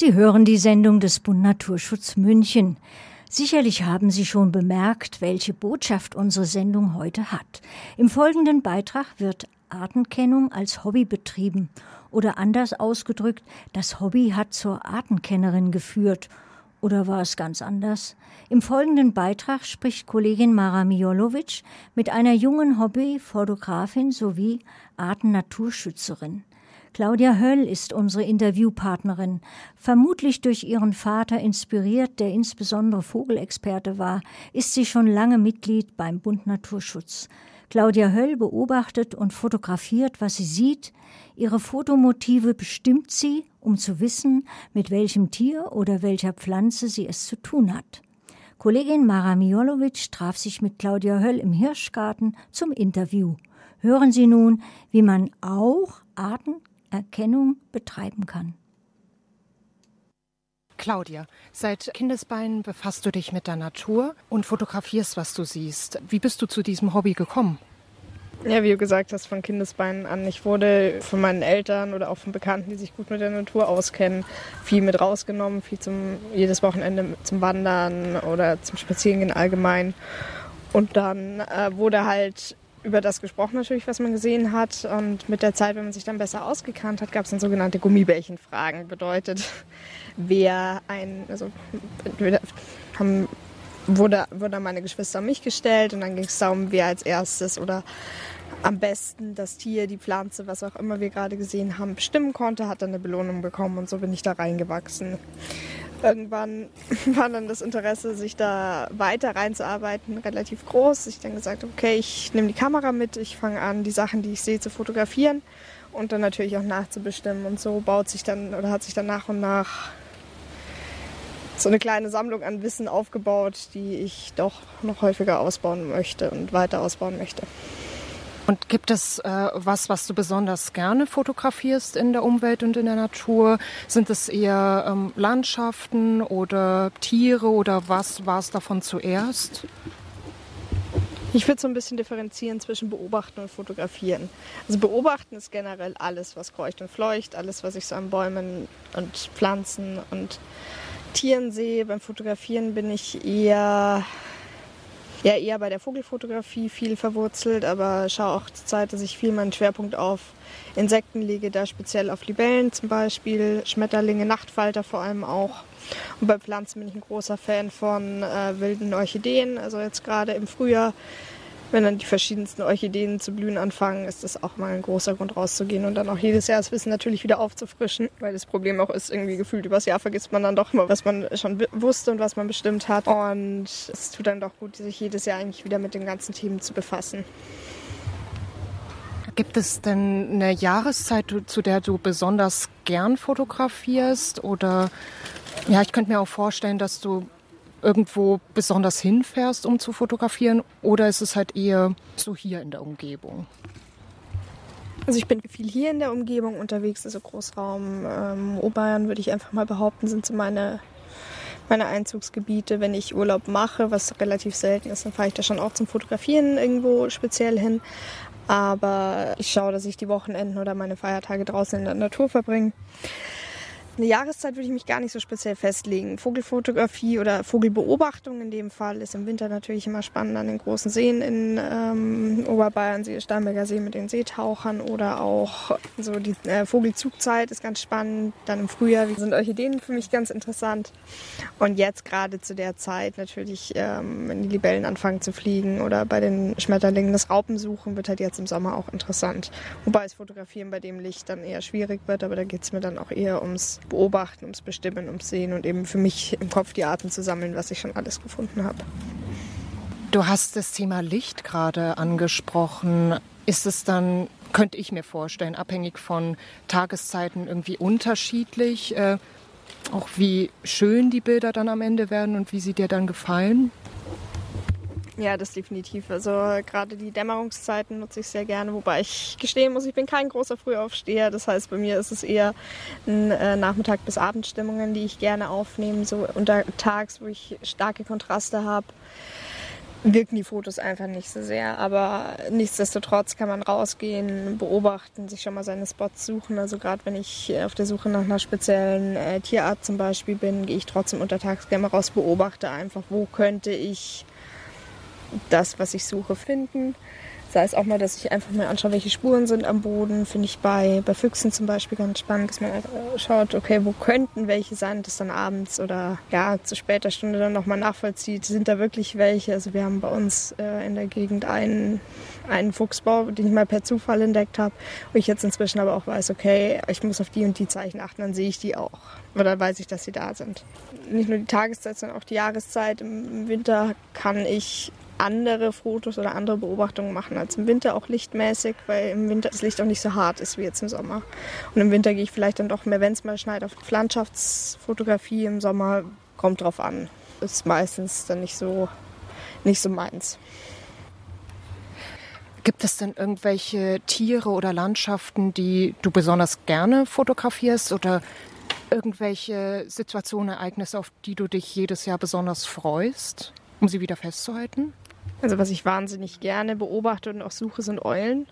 Sie hören die Sendung des Bund Naturschutz München. Sicherlich haben Sie schon bemerkt, welche Botschaft unsere Sendung heute hat. Im folgenden Beitrag wird Artenkennung als Hobby betrieben oder anders ausgedrückt, das Hobby hat zur Artenkennerin geführt. Oder war es ganz anders? Im folgenden Beitrag spricht Kollegin Mara Mijolovic mit einer jungen Hobbyfotografin sowie Artennaturschützerin. Claudia Höll ist unsere Interviewpartnerin. Vermutlich durch ihren Vater inspiriert, der insbesondere Vogelexperte war, ist sie schon lange Mitglied beim Bund Naturschutz. Claudia Höll beobachtet und fotografiert, was sie sieht. Ihre Fotomotive bestimmt sie, um zu wissen, mit welchem Tier oder welcher Pflanze sie es zu tun hat. Kollegin Mara Mijolovic traf sich mit Claudia Höll im Hirschgarten zum Interview. Hören Sie nun, wie man auch Arten Erkennung betreiben kann. Claudia, seit Kindesbeinen befasst du dich mit der Natur und fotografierst, was du siehst. Wie bist du zu diesem Hobby gekommen? Ja, wie du gesagt hast, von Kindesbeinen an. Ich wurde von meinen Eltern oder auch von Bekannten, die sich gut mit der Natur auskennen, viel mit rausgenommen, viel zum jedes Wochenende zum Wandern oder zum Spazierengehen allgemein. Und dann äh, wurde halt über das gesprochen natürlich, was man gesehen hat. Und mit der Zeit, wenn man sich dann besser ausgekannt hat, gab es dann sogenannte Gummibärchenfragen. Bedeutet, wer ein, also haben, wurde, wurde meine Geschwister an mich gestellt und dann ging es darum, wer als erstes oder am besten das Tier, die Pflanze, was auch immer wir gerade gesehen haben, bestimmen konnte, hat dann eine Belohnung bekommen und so bin ich da reingewachsen irgendwann war dann das Interesse, sich da weiter reinzuarbeiten, relativ groß. Ich dann gesagt, okay, ich nehme die Kamera mit, ich fange an, die Sachen, die ich sehe, zu fotografieren und dann natürlich auch nachzubestimmen. Und so baut sich dann oder hat sich dann nach und nach so eine kleine Sammlung an Wissen aufgebaut, die ich doch noch häufiger ausbauen möchte und weiter ausbauen möchte. Und gibt es äh, was, was du besonders gerne fotografierst in der Umwelt und in der Natur? Sind es eher ähm, Landschaften oder Tiere oder was war es davon zuerst? Ich würde so ein bisschen differenzieren zwischen Beobachten und Fotografieren. Also Beobachten ist generell alles, was kreucht und fleucht, alles, was ich so an Bäumen und Pflanzen und Tieren sehe. Beim Fotografieren bin ich eher ja eher bei der Vogelfotografie viel verwurzelt, aber schaue auch zur Zeit, dass ich viel meinen Schwerpunkt auf Insekten lege, da speziell auf Libellen zum Beispiel, Schmetterlinge, Nachtfalter vor allem auch. Und bei Pflanzen bin ich ein großer Fan von äh, wilden Orchideen. Also jetzt gerade im Frühjahr wenn dann die verschiedensten Orchideen zu blühen anfangen, ist das auch mal ein großer Grund rauszugehen und dann auch jedes Jahr das Wissen natürlich wieder aufzufrischen, weil das Problem auch ist, irgendwie gefühlt übers Jahr vergisst man dann doch immer, was man schon wusste und was man bestimmt hat. Und es tut dann doch gut, sich jedes Jahr eigentlich wieder mit den ganzen Themen zu befassen. Gibt es denn eine Jahreszeit, zu der du besonders gern fotografierst? Oder ja, ich könnte mir auch vorstellen, dass du irgendwo besonders hinfährst, um zu fotografieren? Oder ist es halt eher so hier in der Umgebung? Also ich bin viel hier in der Umgebung unterwegs, also Großraum ähm, Oberbayern würde ich einfach mal behaupten, sind so meine, meine Einzugsgebiete. Wenn ich Urlaub mache, was relativ selten ist, dann fahre ich da schon auch zum Fotografieren irgendwo speziell hin. Aber ich schaue, dass ich die Wochenenden oder meine Feiertage draußen in der Natur verbringe. Eine Jahreszeit würde ich mich gar nicht so speziell festlegen. Vogelfotografie oder Vogelbeobachtung in dem Fall ist im Winter natürlich immer spannend an den großen Seen in ähm, Oberbayern, See, Starnberger See mit den Seetauchern oder auch so die äh, Vogelzugzeit ist ganz spannend. Dann im Frühjahr sind Orchideen für mich ganz interessant. Und jetzt gerade zu der Zeit natürlich, ähm, wenn die Libellen anfangen zu fliegen oder bei den Schmetterlingen das Raupensuchen wird halt jetzt im Sommer auch interessant. Wobei das Fotografieren bei dem Licht dann eher schwierig wird, aber da geht es mir dann auch eher ums Beobachten, ums Bestimmen, ums Sehen und eben für mich im Kopf die Arten zu sammeln, was ich schon alles gefunden habe. Du hast das Thema Licht gerade angesprochen. Ist es dann, könnte ich mir vorstellen, abhängig von Tageszeiten irgendwie unterschiedlich? Äh, auch wie schön die Bilder dann am Ende werden und wie sie dir dann gefallen? Ja, das definitiv. Also gerade die Dämmerungszeiten nutze ich sehr gerne, wobei ich gestehen muss, ich bin kein großer Frühaufsteher. Das heißt, bei mir ist es eher ein äh, Nachmittag bis Abendstimmungen, die ich gerne aufnehme, so untertags, wo ich starke Kontraste habe. wirken die Fotos einfach nicht so sehr. Aber nichtsdestotrotz kann man rausgehen, beobachten, sich schon mal seine Spots suchen. Also gerade wenn ich auf der Suche nach einer speziellen äh, Tierart zum Beispiel bin, gehe ich trotzdem untertags gerne mal raus, beobachte einfach, wo könnte ich das, was ich suche, finden. Sei es auch mal, dass ich einfach mal anschaue, welche Spuren sind am Boden. Finde ich bei, bei Füchsen zum Beispiel ganz spannend, dass man schaut, okay, wo könnten welche sein, das dann abends oder ja, zu später Stunde dann nochmal nachvollzieht, sind da wirklich welche. Also wir haben bei uns äh, in der Gegend einen, einen Fuchsbau, den ich mal per Zufall entdeckt habe, wo ich jetzt inzwischen aber auch weiß, okay, ich muss auf die und die Zeichen achten, dann sehe ich die auch. Oder weiß ich, dass sie da sind. Nicht nur die Tageszeit, sondern auch die Jahreszeit. Im Winter kann ich andere Fotos oder andere Beobachtungen machen als im Winter, auch lichtmäßig, weil im Winter das Licht auch nicht so hart ist wie jetzt im Sommer. Und im Winter gehe ich vielleicht dann doch mehr, wenn es mal schneit, auf Landschaftsfotografie. Im Sommer kommt drauf an. Ist meistens dann nicht so, nicht so meins. Gibt es denn irgendwelche Tiere oder Landschaften, die du besonders gerne fotografierst oder irgendwelche Situationen, Ereignisse, auf die du dich jedes Jahr besonders freust, um sie wieder festzuhalten? Also was ich wahnsinnig gerne beobachte und auch suche, sind Eulen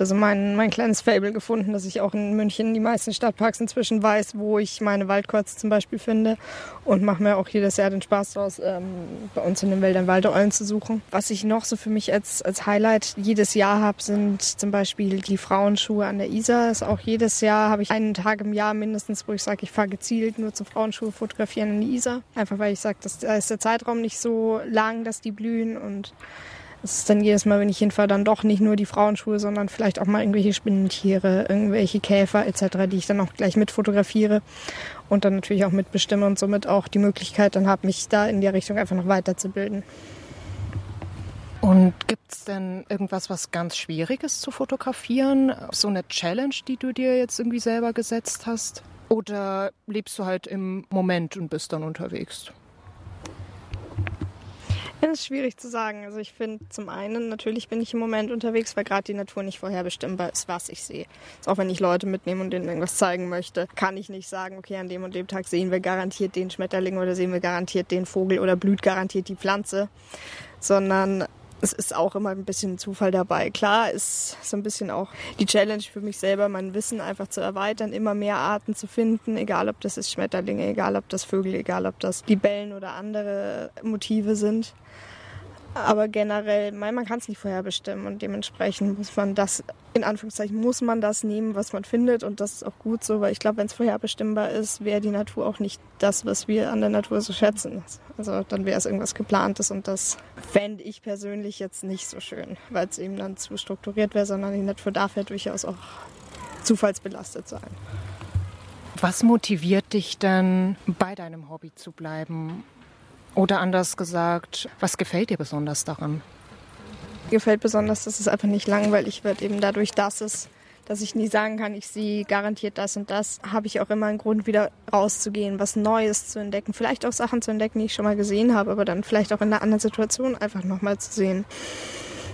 also mein, mein kleines Fable gefunden, dass ich auch in München die meisten Stadtparks inzwischen weiß, wo ich meine Waldkotze zum Beispiel finde und mache mir auch jedes Jahr den Spaß daraus, ähm, bei uns in den Wäldern Waldeeulen zu suchen. Was ich noch so für mich als, als Highlight jedes Jahr habe, sind zum Beispiel die Frauenschuhe an der Isar. Ist auch jedes Jahr habe ich einen Tag im Jahr mindestens, wo ich sage, ich fahre gezielt nur zum Frauenschuhe fotografieren an die Isar. Einfach weil ich sage, da ist der Zeitraum nicht so lang, dass die blühen und es ist dann jedes Mal, wenn ich hinfahre, dann doch nicht nur die Frauenschuhe, sondern vielleicht auch mal irgendwelche Spinnentiere, irgendwelche Käfer etc., die ich dann auch gleich mit fotografiere und dann natürlich auch mitbestimme und somit auch die Möglichkeit dann habe, mich da in der Richtung einfach noch weiterzubilden. Und gibt es denn irgendwas, was ganz Schwieriges zu fotografieren? So eine Challenge, die du dir jetzt irgendwie selber gesetzt hast? Oder lebst du halt im Moment und bist dann unterwegs? Das ist schwierig zu sagen. Also ich finde zum einen, natürlich bin ich im Moment unterwegs, weil gerade die Natur nicht vorherbestimmbar ist, was ich sehe. Also auch wenn ich Leute mitnehme und denen irgendwas zeigen möchte, kann ich nicht sagen, okay, an dem und dem Tag sehen wir garantiert den Schmetterling oder sehen wir garantiert den Vogel oder blüht garantiert die Pflanze, sondern es ist auch immer ein bisschen Zufall dabei. Klar ist so ein bisschen auch die Challenge für mich selber, mein Wissen einfach zu erweitern, immer mehr Arten zu finden, egal ob das ist Schmetterlinge, egal ob das Vögel, egal ob das Libellen oder andere Motive sind. Aber generell, man kann es nicht vorherbestimmen und dementsprechend muss man das, in Anführungszeichen, muss man das nehmen, was man findet und das ist auch gut so, weil ich glaube, wenn es vorherbestimmbar ist, wäre die Natur auch nicht das, was wir an der Natur so schätzen. Also dann wäre es irgendwas geplantes und das fände ich persönlich jetzt nicht so schön, weil es eben dann zu strukturiert wäre, sondern die Natur darf ja durchaus auch zufallsbelastet sein. Was motiviert dich denn, bei deinem Hobby zu bleiben oder anders gesagt, was gefällt dir besonders daran? Mir gefällt besonders, dass es einfach nicht langweilig wird, eben dadurch, dass es dass ich nie sagen kann, ich sehe garantiert das und das, habe ich auch immer einen Grund, wieder rauszugehen, was Neues zu entdecken. Vielleicht auch Sachen zu entdecken, die ich schon mal gesehen habe, aber dann vielleicht auch in einer anderen Situation einfach nochmal zu sehen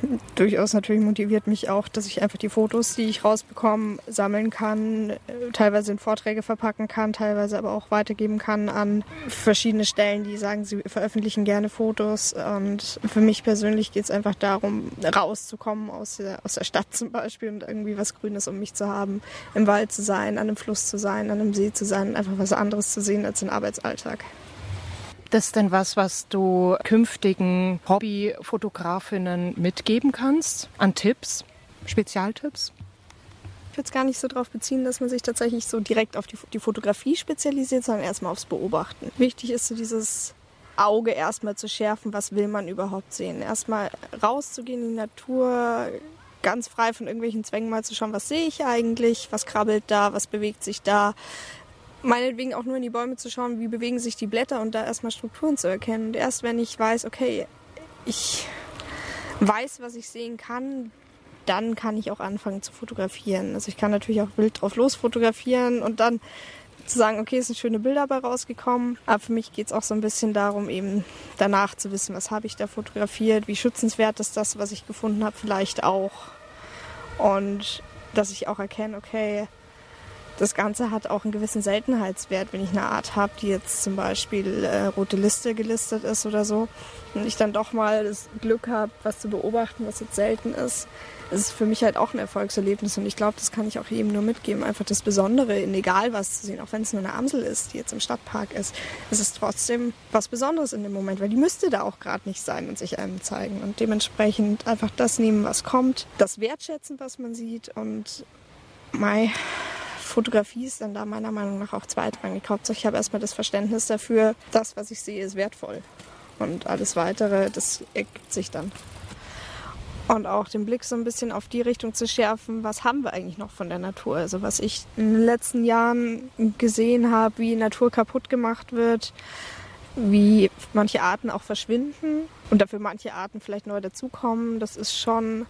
durchaus natürlich motiviert mich auch, dass ich einfach die Fotos, die ich rausbekomme, sammeln kann, teilweise in Vorträge verpacken kann, teilweise aber auch weitergeben kann an verschiedene Stellen, die sagen, sie veröffentlichen gerne Fotos. Und für mich persönlich geht es einfach darum, rauszukommen aus der, aus der Stadt zum Beispiel und irgendwie was Grünes um mich zu haben, im Wald zu sein, an einem Fluss zu sein, an einem See zu sein, einfach was anderes zu sehen als den Arbeitsalltag das denn was, was du künftigen Hobbyfotografinnen mitgeben kannst an Tipps, Spezialtipps? Ich würde es gar nicht so darauf beziehen, dass man sich tatsächlich so direkt auf die, die Fotografie spezialisiert, sondern erstmal aufs Beobachten. Wichtig ist so dieses Auge erstmal zu schärfen, was will man überhaupt sehen. Erstmal rauszugehen in die Natur, ganz frei von irgendwelchen Zwängen mal zu schauen, was sehe ich eigentlich, was krabbelt da, was bewegt sich da, meinetwegen auch nur in die Bäume zu schauen, wie bewegen sich die Blätter und da erstmal Strukturen zu erkennen. Und erst wenn ich weiß, okay, ich weiß, was ich sehen kann, dann kann ich auch anfangen zu fotografieren. Also ich kann natürlich auch wild drauf los fotografieren und dann zu sagen, okay, es sind schöne Bilder dabei rausgekommen. Aber für mich geht es auch so ein bisschen darum, eben danach zu wissen, was habe ich da fotografiert, wie schützenswert ist das, was ich gefunden habe, vielleicht auch. Und dass ich auch erkenne, okay, das Ganze hat auch einen gewissen Seltenheitswert, wenn ich eine Art habe, die jetzt zum Beispiel äh, rote Liste gelistet ist oder so. Und ich dann doch mal das Glück habe, was zu beobachten, was jetzt selten ist, ist es für mich halt auch ein Erfolgserlebnis und ich glaube, das kann ich auch jedem nur mitgeben, einfach das Besondere in egal was zu sehen, auch wenn es nur eine Amsel ist, die jetzt im Stadtpark ist, es ist trotzdem was Besonderes in dem Moment, weil die müsste da auch gerade nicht sein und sich einem zeigen. Und dementsprechend einfach das nehmen, was kommt, das wertschätzen, was man sieht und Mai, Fotografie ist dann da meiner Meinung nach auch zweitrangig. Hauptsache ich habe erstmal das Verständnis dafür, das, was ich sehe, ist wertvoll. Und alles Weitere, das ergibt sich dann. Und auch den Blick so ein bisschen auf die Richtung zu schärfen, was haben wir eigentlich noch von der Natur? Also was ich in den letzten Jahren gesehen habe, wie Natur kaputt gemacht wird, wie manche Arten auch verschwinden und dafür manche Arten vielleicht neu dazukommen, das ist schon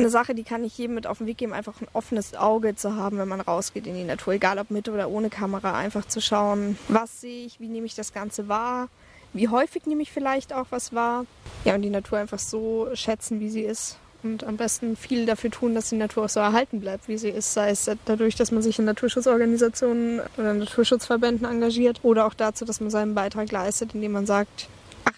eine Sache, die kann ich jedem mit auf den Weg geben, einfach ein offenes Auge zu haben, wenn man rausgeht in die Natur, egal ob mit oder ohne Kamera, einfach zu schauen, was sehe ich, wie nehme ich das Ganze wahr, wie häufig nehme ich vielleicht auch was wahr. Ja, und die Natur einfach so schätzen, wie sie ist. Und am besten viel dafür tun, dass die Natur auch so erhalten bleibt, wie sie ist, sei es dadurch, dass man sich in Naturschutzorganisationen oder Naturschutzverbänden engagiert oder auch dazu, dass man seinen Beitrag leistet, indem man sagt,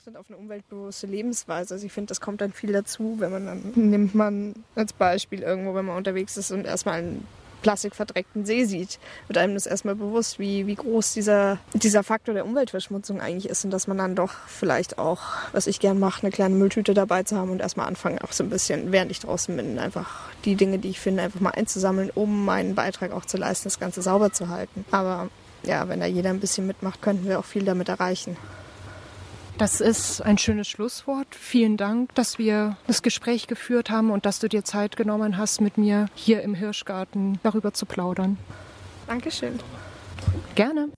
achtet auf eine umweltbewusste Lebensweise. Also ich finde, das kommt dann viel dazu, wenn man dann nimmt man als Beispiel irgendwo, wenn man unterwegs ist und erstmal einen plastikverdreckten See sieht, wird einem das erstmal bewusst, wie, wie groß dieser, dieser Faktor der Umweltverschmutzung eigentlich ist und dass man dann doch vielleicht auch, was ich gern mache, eine kleine Mülltüte dabei zu haben und erstmal anfangen, auch so ein bisschen, während ich draußen bin, einfach die Dinge, die ich finde, einfach mal einzusammeln, um meinen Beitrag auch zu leisten, das Ganze sauber zu halten. Aber ja, wenn da jeder ein bisschen mitmacht, könnten wir auch viel damit erreichen. Das ist ein schönes Schlusswort. Vielen Dank, dass wir das Gespräch geführt haben und dass du dir Zeit genommen hast, mit mir hier im Hirschgarten darüber zu plaudern. Dankeschön. Gerne.